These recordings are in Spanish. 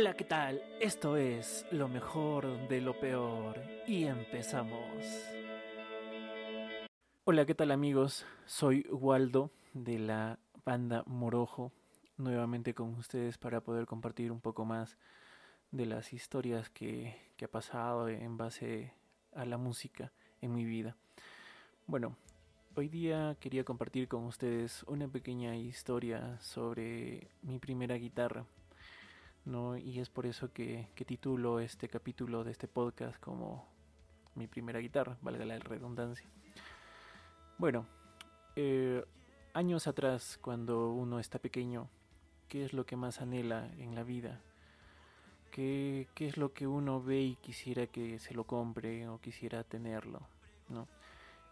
Hola, ¿qué tal? Esto es lo mejor de lo peor y empezamos. Hola, ¿qué tal amigos? Soy Waldo de la banda Morojo, nuevamente con ustedes para poder compartir un poco más de las historias que, que ha pasado en base a la música en mi vida. Bueno, hoy día quería compartir con ustedes una pequeña historia sobre mi primera guitarra ¿no? Y es por eso que, titulo este capítulo de este podcast como mi primera guitarra, valga la redundancia. Bueno, eh, años atrás, cuando uno está pequeño, ¿qué es lo que más anhela en la vida? ¿Qué, es lo que uno ve y quisiera que se lo compre o quisiera tenerlo? ¿no?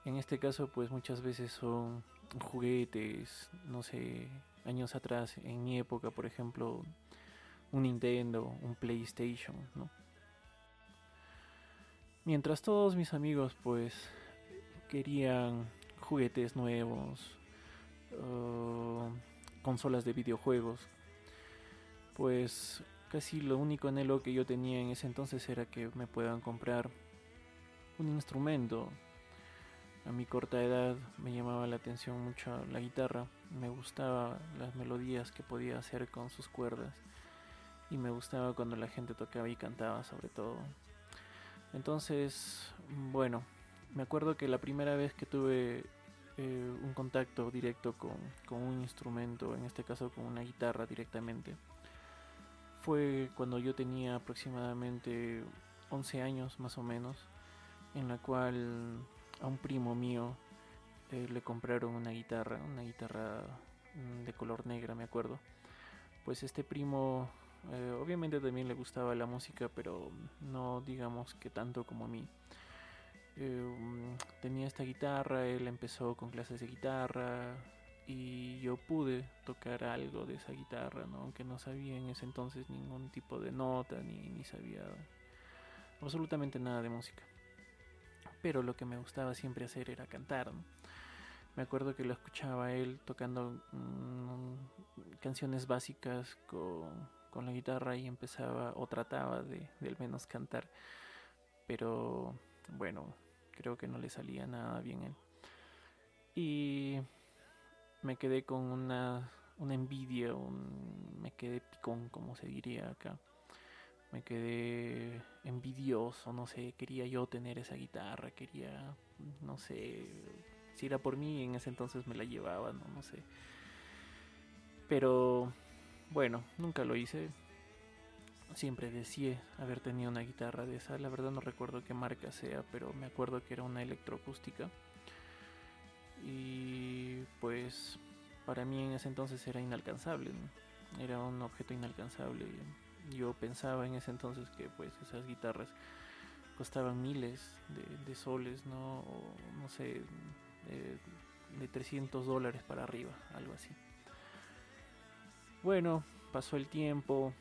En este caso, pues muchas veces son juguetes, no sé, años atrás, en mi época, por ejemplo, un Nintendo, un PlayStation, ¿no? Mientras todos mis amigos pues querían juguetes nuevos, uh, consolas de videojuegos, pues casi lo único anhelo que yo tenía en ese entonces era que me puedan comprar un instrumento. A mi corta edad me llamaba la atención mucho la guitarra, me gustaba las melodías que podía hacer con sus cuerdas y me gustaba cuando la gente tocaba y cantaba sobre todo. Entonces, bueno, me acuerdo que la primera vez que tuve eh, un contacto directo con, con, un instrumento, en este caso con una guitarra directamente, fue cuando yo tenía aproximadamente 11 años más o menos, en la cual a un primo mío eh, le compraron una guitarra, una guitarra mm, de color negra me acuerdo. Pues este primo eh, obviamente también le gustaba la música, pero no digamos que tanto como a mí. Eh, tenía esta guitarra, él empezó con clases de guitarra y yo pude tocar algo de esa guitarra, ¿no? aunque no sabía en ese entonces ningún tipo de nota ni, ni sabía absolutamente nada de música. Pero lo que me gustaba siempre hacer era cantar. Me acuerdo que lo escuchaba él tocando mm, canciones básicas con con la guitarra y empezaba o trataba de, al menos cantar. Pero bueno, creo que no le salía nada bien él. Y me quedé con una, envidia, me quedé picón, como se diría acá. Me quedé envidioso, no sé, quería yo tener esa guitarra, quería, no sé, si era por mí en ese entonces me la llevaba, no, no sé. Pero bueno, nunca lo hice. Siempre deseé haber tenido una guitarra de esa. La verdad no recuerdo qué marca sea, pero me acuerdo que era una electroacústica. Y pues para mí en ese entonces era inalcanzable. Era un objeto inalcanzable. Yo pensaba en ese entonces que pues esas guitarras costaban miles de, soles, ¿no? O no sé, de, de 300 dólares para arriba, algo así. Bueno, pasó el tiempo.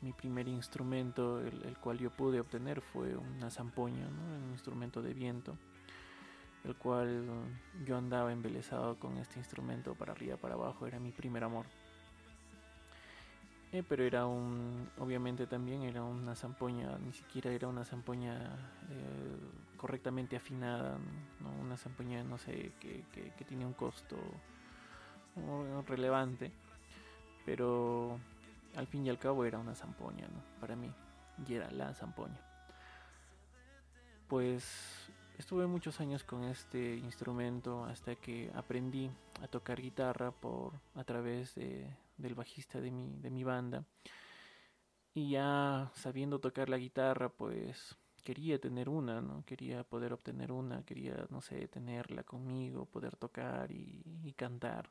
Mi primer instrumento, el, cual yo pude obtener, fue una zampoña, un instrumento de viento, el cual yo andaba embelesado con este instrumento para arriba, para abajo, era mi primer amor. Eh, pero era un, obviamente también era una zampoña, ni siquiera era una zampoña eh, correctamente afinada, una zampoña, no sé, que, que, que tiene un costo relevante pero al fin y al cabo era una zampoña, ¿no? Para mí, y era la zampoña. Pues estuve muchos años con este instrumento hasta que aprendí a tocar guitarra por a través de, del bajista de mi, de mi banda. Y ya sabiendo tocar la guitarra, pues quería tener una, ¿no? Quería poder obtener una, quería, no sé, tenerla conmigo, poder tocar y cantar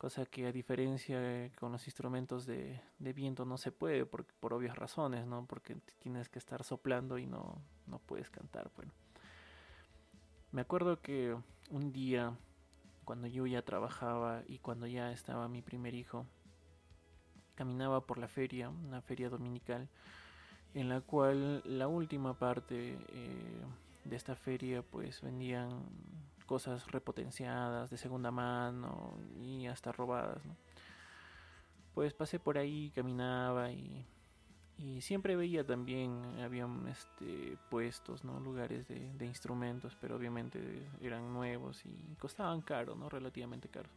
cosa que a diferencia con los instrumentos de, viento no se puede por, por, obvias razones, ¿no? Porque tienes que estar soplando y no, no puedes cantar, bueno. Me acuerdo que un día, cuando yo ya trabajaba y cuando ya estaba mi primer hijo, caminaba por la feria, una feria dominical, en la cual la última parte eh, de esta feria pues vendían cosas repotenciadas de segunda mano y hasta robadas. Pues pasé por ahí, caminaba y Y siempre veía también, habían este, puestos, ¿no? Lugares de, de instrumentos, pero obviamente eran nuevos y costaban caro, ¿no? Relativamente caros.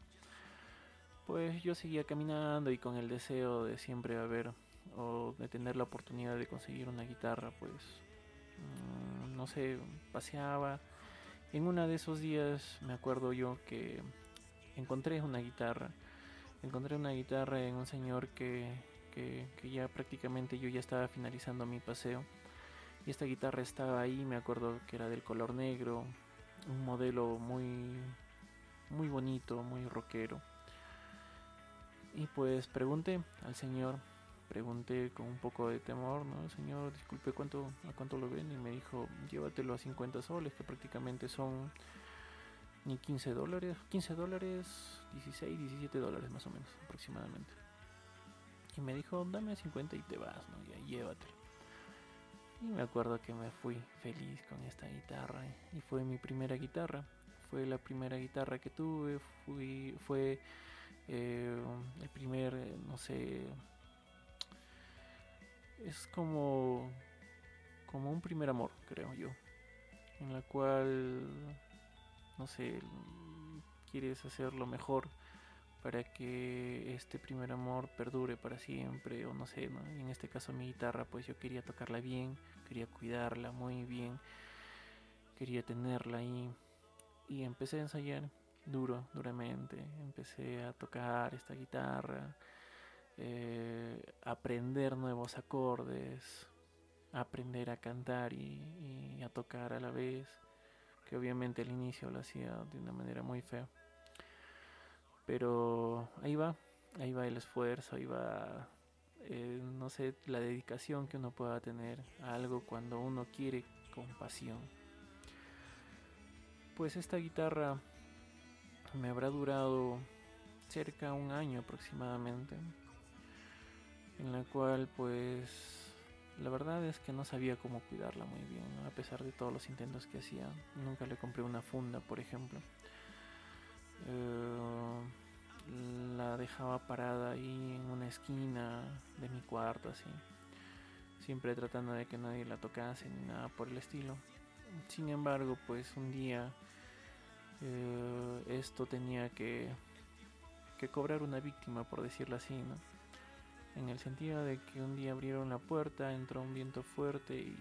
Pues yo seguía caminando y con el deseo de siempre haber o de tener la oportunidad de conseguir una guitarra, pues mm, no sé, paseaba. En uno de esos días me acuerdo yo que encontré una guitarra. Encontré una guitarra en un señor que, que, que ya prácticamente yo ya estaba finalizando mi paseo. Y esta guitarra estaba ahí, me acuerdo que era del color negro, un modelo muy muy bonito, muy rockero. Y pues pregunté al señor, pregunté con un poco de temor, ¿no? Señor, disculpe, ¿cuánto, ¿a cuánto lo ven? Y me dijo, llévatelo a 50 soles, que prácticamente son ni 15 dólares, 15 dólares, 16, 17 dólares más o menos aproximadamente. Y me dijo, dame 50 y te vas, ¿no? Ya llévatelo. Y me acuerdo que me fui feliz con esta guitarra y fue mi primera guitarra. Fue la primera guitarra que tuve, fui, fue eh, el primer, no sé, es como, como un primer amor, creo yo, en la cual, no sé, quieres hacer lo mejor para que este primer amor perdure para siempre o no sé, en este caso mi guitarra pues yo quería tocarla bien, quería cuidarla muy bien, quería tenerla ahí y empecé a ensayar duro, duramente. Empecé a tocar esta guitarra, eh, aprender nuevos acordes, aprender a cantar y, a tocar a la vez, que obviamente al inicio lo hacía de una manera muy fea. Pero ahí va, ahí va el esfuerzo, ahí va, eh, no sé, la dedicación que uno pueda tener a algo cuando uno quiere con pasión. Pues esta guitarra me habrá durado cerca un año aproximadamente, en la cual pues la verdad es que no sabía cómo cuidarla muy bien, a pesar de todos los intentos que hacía. Nunca le compré una funda, por ejemplo. Eh, la dejaba parada ahí en una esquina de mi cuarto, así. Siempre tratando de que nadie la tocase ni nada por el estilo. Sin embargo, pues un día eh, esto tenía que, que cobrar una víctima, por decirlo así, ¿no? En el sentido de que un día abrieron la puerta, entró un viento fuerte y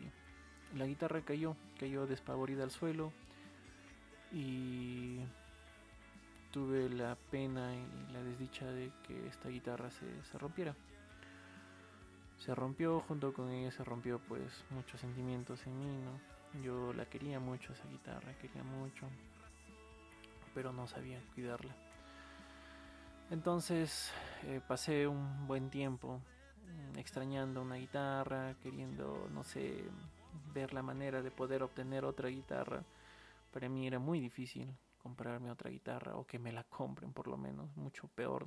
la guitarra cayó, cayó despavorida al suelo y tuve la pena y la desdicha de que esta guitarra se, se rompiera. Se rompió, junto con ella se rompió pues muchos sentimientos en mí, ¿no? Yo la quería mucho esa guitarra, quería mucho pero no sabía cuidarla. Entonces eh, pasé un buen tiempo mm, extrañando una guitarra, queriendo, no sé, ver la manera de poder obtener otra guitarra. Para mí era muy difícil comprarme otra guitarra o que me la compren por lo menos, mucho peor.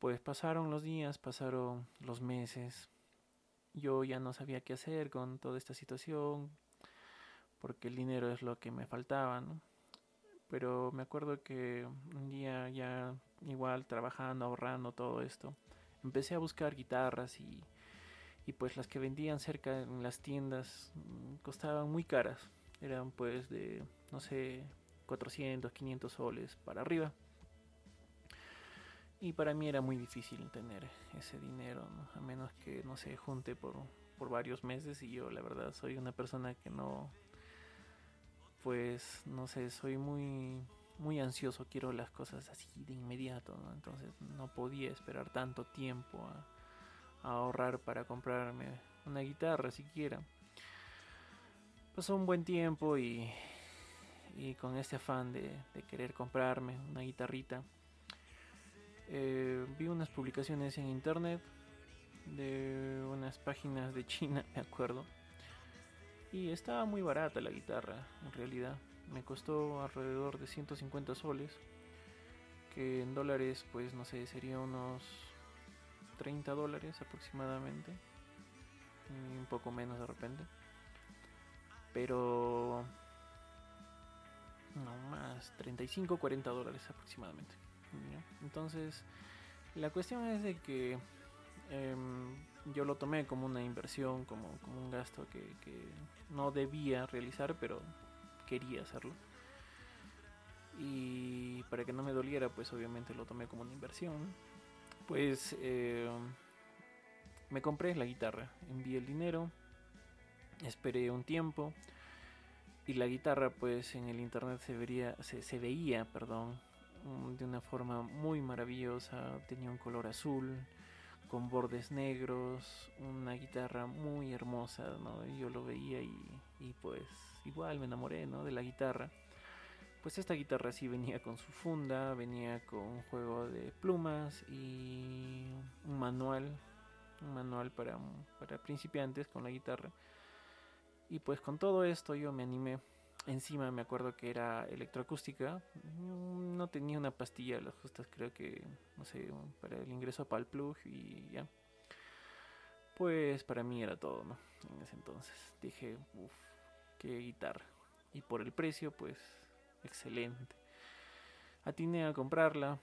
Pues pasaron los días, pasaron los meses. Yo ya no sabía qué hacer con toda esta situación porque el dinero es lo que me faltaba, ¿no? Pero me acuerdo que un día ya igual trabajando, ahorrando todo esto, empecé a buscar guitarras y, y pues las que vendían cerca en las tiendas mm, costaban muy caras, eran pues de, no sé, 400, 500 soles para arriba. Y para mí era muy difícil tener ese dinero, a menos que no se junte por, por varios meses y yo la verdad soy una persona que no, pues no sé, soy muy muy ansioso, quiero las cosas así de inmediato, entonces no podía esperar tanto tiempo a, a, ahorrar para comprarme una guitarra siquiera. Pasó un buen tiempo y, y con este afán de, de, querer comprarme una guitarrita, eh, vi unas publicaciones en internet de unas páginas de China, me acuerdo, y estaba muy barata la guitarra, en realidad. Me costó alrededor de 150 soles. Que en dólares, pues no sé, sería unos 30 dólares aproximadamente. Y un poco menos de repente. Pero... No más, 35 40 dólares aproximadamente. Entonces, la cuestión es de que em, yo lo tomé como una inversión, como, como un gasto que, que no debía realizar, pero quería hacerlo. Y para que no me doliera, pues obviamente lo tomé como una inversión. Pues eh, me compré la guitarra, envié el dinero, esperé un tiempo y la guitarra pues en el internet se, vería, se, se veía perdón, de una forma muy maravillosa, tenía un color azul, con bordes negros, una guitarra muy hermosa, ¿no? yo lo veía y, y, pues igual me enamoré, ¿no? De la guitarra. Pues esta guitarra sí venía con su funda, venía con un juego de plumas y un manual, un manual para, para principiantes con la guitarra. Y pues con todo esto yo me animé. Encima me acuerdo que era electroacústica. Mm, no tenía una pastilla las justas, creo que, no sé, para el ingreso para el plug y ya. Pues para mí era todo, ¿no? En ese entonces dije, uff, qué guitarra. Y por el precio, pues, excelente. Atiné a comprarla.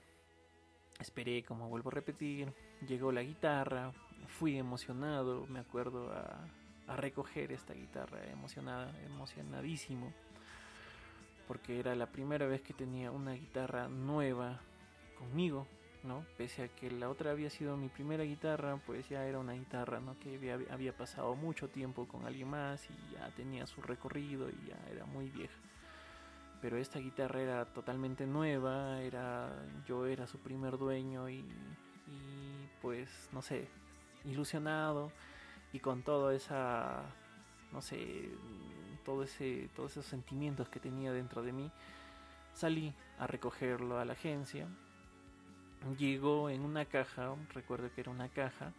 Esperé, como vuelvo a repetir. Llegó la guitarra. Fui emocionado, me acuerdo, a, a recoger esta guitarra, emocionada, emocionadísimo, porque era la primera vez que tenía una guitarra nueva conmigo, ¿no? Pese a que la otra había sido mi primera guitarra, pues ya era una guitarra, ¿no? Que había, pasado mucho tiempo con alguien más y ya tenía su recorrido y ya era muy vieja. Pero esta guitarra era totalmente nueva, era yo era su primer dueño y, y pues no sé, ilusionado y con todo esa no sé todo ese todos esos sentimientos que tenía dentro de mí. Salí a recogerlo a la agencia. Llegó en una caja recuerdo que era una caja.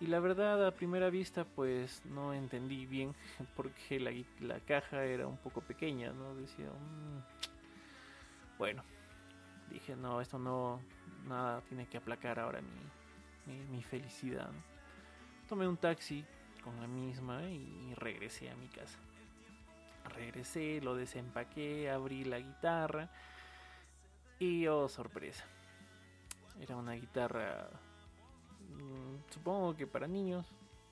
Y la verdad a primera vista pues no entendí bien porque la, la caja era un poco pequeña no decía mmm, bueno dije no esto no nada tiene que aplacar ahora mi, mi, felicidad tomé un taxi con la misma y regresé a mi casa. Regresé, lo desempaqué, abrí la guitarra y oh sorpresa. Era una guitarra, mmm, supongo que para niños,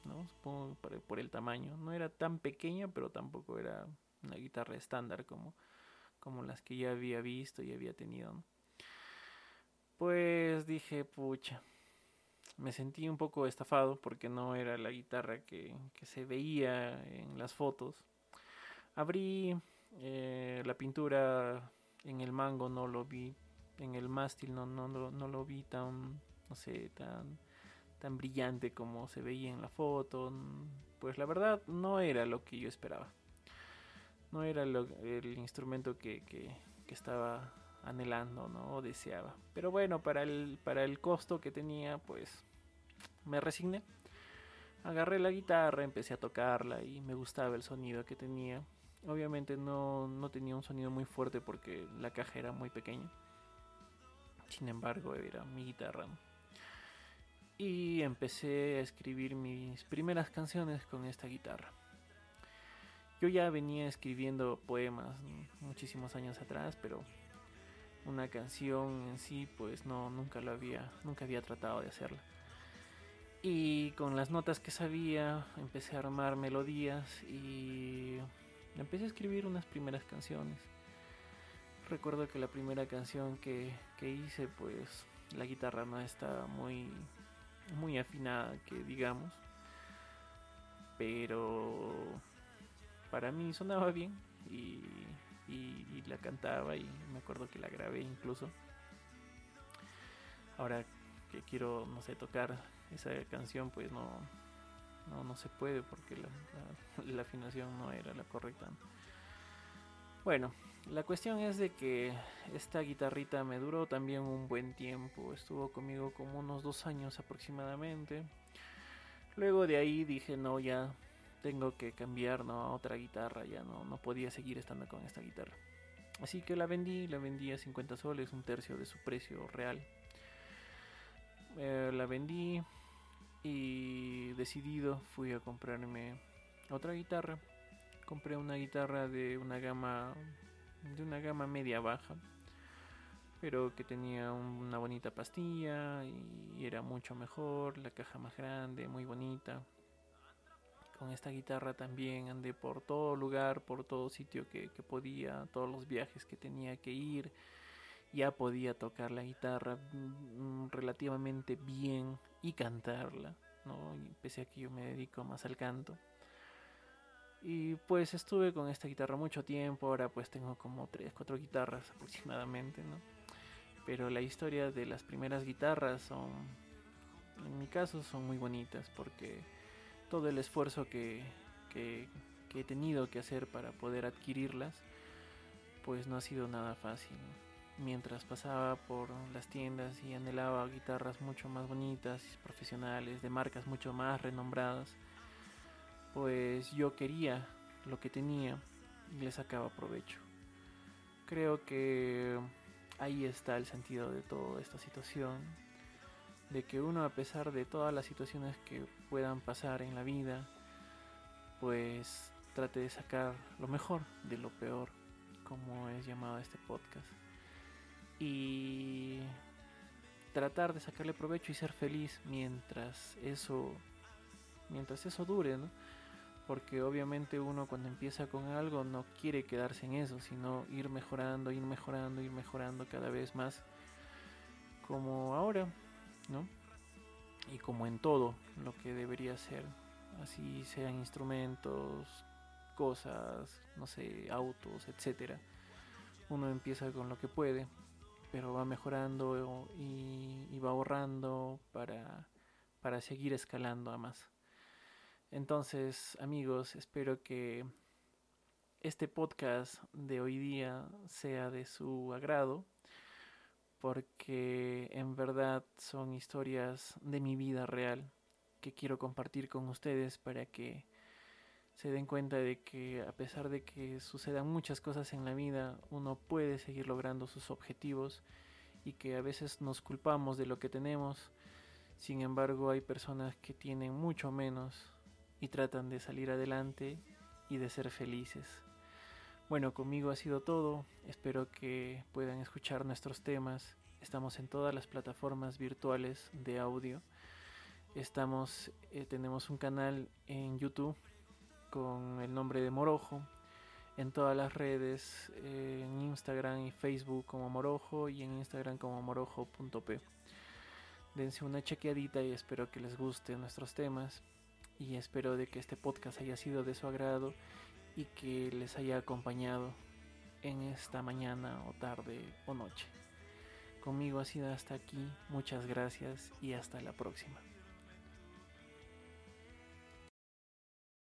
¿no? Supongo para, por el tamaño. No era tan pequeña, pero tampoco era una guitarra estándar como, como las que ya había visto y había tenido. Pues dije, pucha, me sentí un poco estafado porque no era la guitarra que, que se veía en las fotos. Abrí eh, la pintura en el mango, no lo vi, en el mástil no, no, no, no lo vi tan, no sé, tan, tan brillante como se veía en la foto. Pues la verdad no era lo que yo esperaba. No era lo, el instrumento que, que, estaba anhelando, ¿no? O deseaba. Pero bueno, para el, para el costo que tenía, pues me resigné. Agarré la guitarra, empecé a tocarla y me gustaba el sonido que tenía. Obviamente no, no tenía un sonido muy fuerte porque la caja era muy pequeña. Sin embargo, era mi guitarra. Y empecé a escribir mis primeras canciones con esta guitarra. Yo ya venía escribiendo poemas muchísimos años atrás, pero una canción en sí, pues no, nunca lo había, nunca había tratado de hacerla. Y con las notas que sabía, empecé a armar melodías y empecé a escribir unas primeras canciones. Recuerdo que la primera canción que, que hice, pues la guitarra no está muy, muy afinada, que digamos. Pero para mí sonaba bien y, y, y la cantaba y me acuerdo que la grabé incluso. Ahora que quiero, no sé, tocar esa canción pues no, no, no se puede porque la, afinación no era la correcta. Bueno, la cuestión es de que esta guitarrita me duró también un buen tiempo, estuvo conmigo como unos dos años aproximadamente. Luego de ahí dije, no, ya tengo que cambiar ¿no? a otra guitarra, ya no, no podía seguir estando con esta guitarra. Así que la vendí, la vendí a 50 soles, un tercio de su precio real. Eh, la vendí, y decidido fui a comprarme otra guitarra. Compré una guitarra de una gama de una gama media baja. pero que tenía una bonita pastilla y era mucho mejor, la caja más grande, muy bonita. Con esta guitarra también andé por todo lugar, por todo sitio que, podía, todos los viajes que tenía que ir. Ya podía tocar la guitarra mm, relativamente bien y cantarla, ¿no? pese a que yo me dedico más al canto. Y pues estuve con esta guitarra mucho tiempo, ahora pues tengo como 3, 4 guitarras aproximadamente, ¿no? Pero la historia de las primeras guitarras son, en mi caso, son muy bonitas porque todo el esfuerzo que, que, he tenido que hacer para poder adquirirlas, pues no ha sido nada fácil. Mientras pasaba por las tiendas y anhelaba guitarras mucho más bonitas, profesionales, de marcas mucho más renombradas, pues yo quería lo que tenía y le sacaba provecho. Creo que ahí está el sentido de toda esta situación, de que uno a pesar de todas las situaciones que puedan pasar en la vida, pues trate de sacar lo mejor de lo peor, como es llamado este podcast. Y tratar de sacarle provecho y ser feliz mientras eso mientras eso dure, ¿no? porque obviamente uno cuando empieza con algo no quiere quedarse en eso, sino ir mejorando, ir mejorando, ir mejorando cada vez más, como ahora, ¿no? Y como en todo lo que debería ser, así sean instrumentos, cosas, no sé, autos, etcétera. Uno empieza con lo que puede, pero va mejorando y, va ahorrando para, para seguir escalando a más. Entonces, amigos, espero que este podcast de hoy día sea de su agrado, porque en verdad son historias de mi vida real que quiero compartir con ustedes para que se den cuenta de que a pesar de que sucedan muchas cosas en la vida, uno puede seguir logrando sus objetivos y que a veces nos culpamos de lo que tenemos. Sin embargo, hay personas que tienen mucho menos y tratan de salir adelante y de ser felices. Bueno, conmigo ha sido todo. Espero que puedan escuchar nuestros temas. Estamos en todas las plataformas virtuales de audio. Estamos, eh, tenemos un canal en YouTube con el nombre de Morojo. En todas las redes, en Instagram y Facebook como Morojo y en Instagram como morojo.p. Dense una chequeadita y espero que les gusten nuestros temas y espero de que este podcast haya sido de su agrado y que les haya acompañado en esta mañana o tarde o noche. Conmigo ha sido hasta aquí, muchas gracias y hasta la próxima.